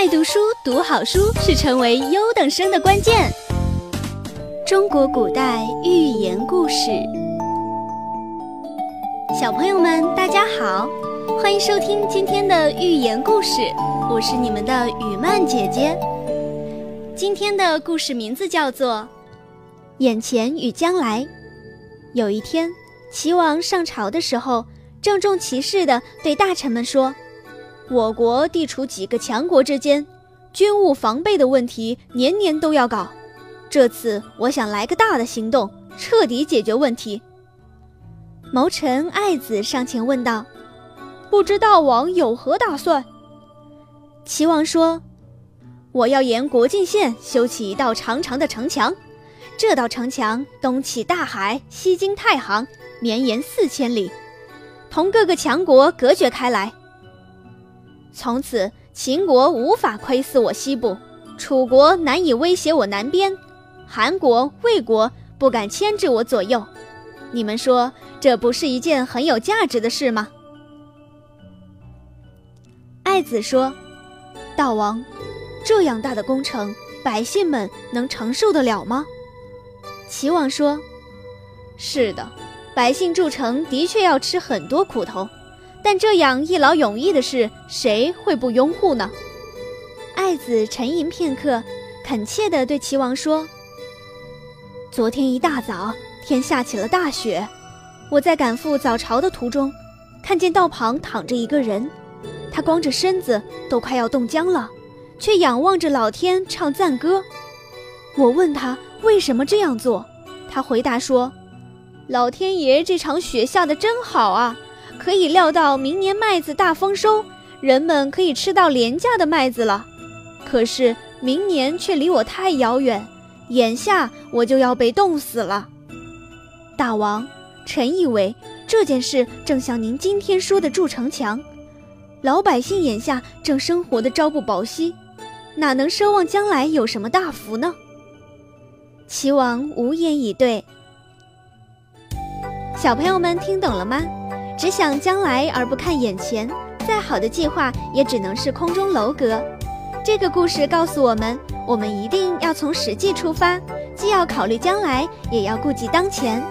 爱读书、读好书是成为优等生的关键。中国古代寓言故事，小朋友们大家好，欢迎收听今天的寓言故事，我是你们的雨曼姐姐。今天的故事名字叫做《眼前与将来》。有一天，齐王上朝的时候，郑重其事地对大臣们说。我国地处几个强国之间，军务防备的问题年年都要搞。这次我想来个大的行动，彻底解决问题。谋臣爱子上前问道：“不知大王有何打算？”齐王说：“我要沿国境线修起一道长长的城墙，这道城墙东起大海，西经太行，绵延四千里，同各个强国隔绝开来。”从此，秦国无法窥伺我西部，楚国难以威胁我南边，韩国、魏国不敢牵制我左右。你们说，这不是一件很有价值的事吗？爱子说：“大王，这样大的工程，百姓们能承受得了吗？”齐王说：“是的，百姓筑城的确要吃很多苦头。”但这样一劳永逸的事，谁会不拥护呢？爱子沉吟片刻，恳切地对齐王说：“昨天一大早，天下起了大雪，我在赶赴早朝的途中，看见道旁躺着一个人，他光着身子，都快要冻僵了，却仰望着老天唱赞歌。我问他为什么这样做，他回答说：‘老天爷，这场雪下的真好啊！’”可以料到明年麦子大丰收，人们可以吃到廉价的麦子了。可是明年却离我太遥远，眼下我就要被冻死了。大王，臣以为这件事正像您今天说的筑城墙，老百姓眼下正生活的朝不保夕，哪能奢望将来有什么大福呢？齐王无言以对。小朋友们听懂了吗？只想将来而不看眼前，再好的计划也只能是空中楼阁。这个故事告诉我们，我们一定要从实际出发，既要考虑将来，也要顾及当前。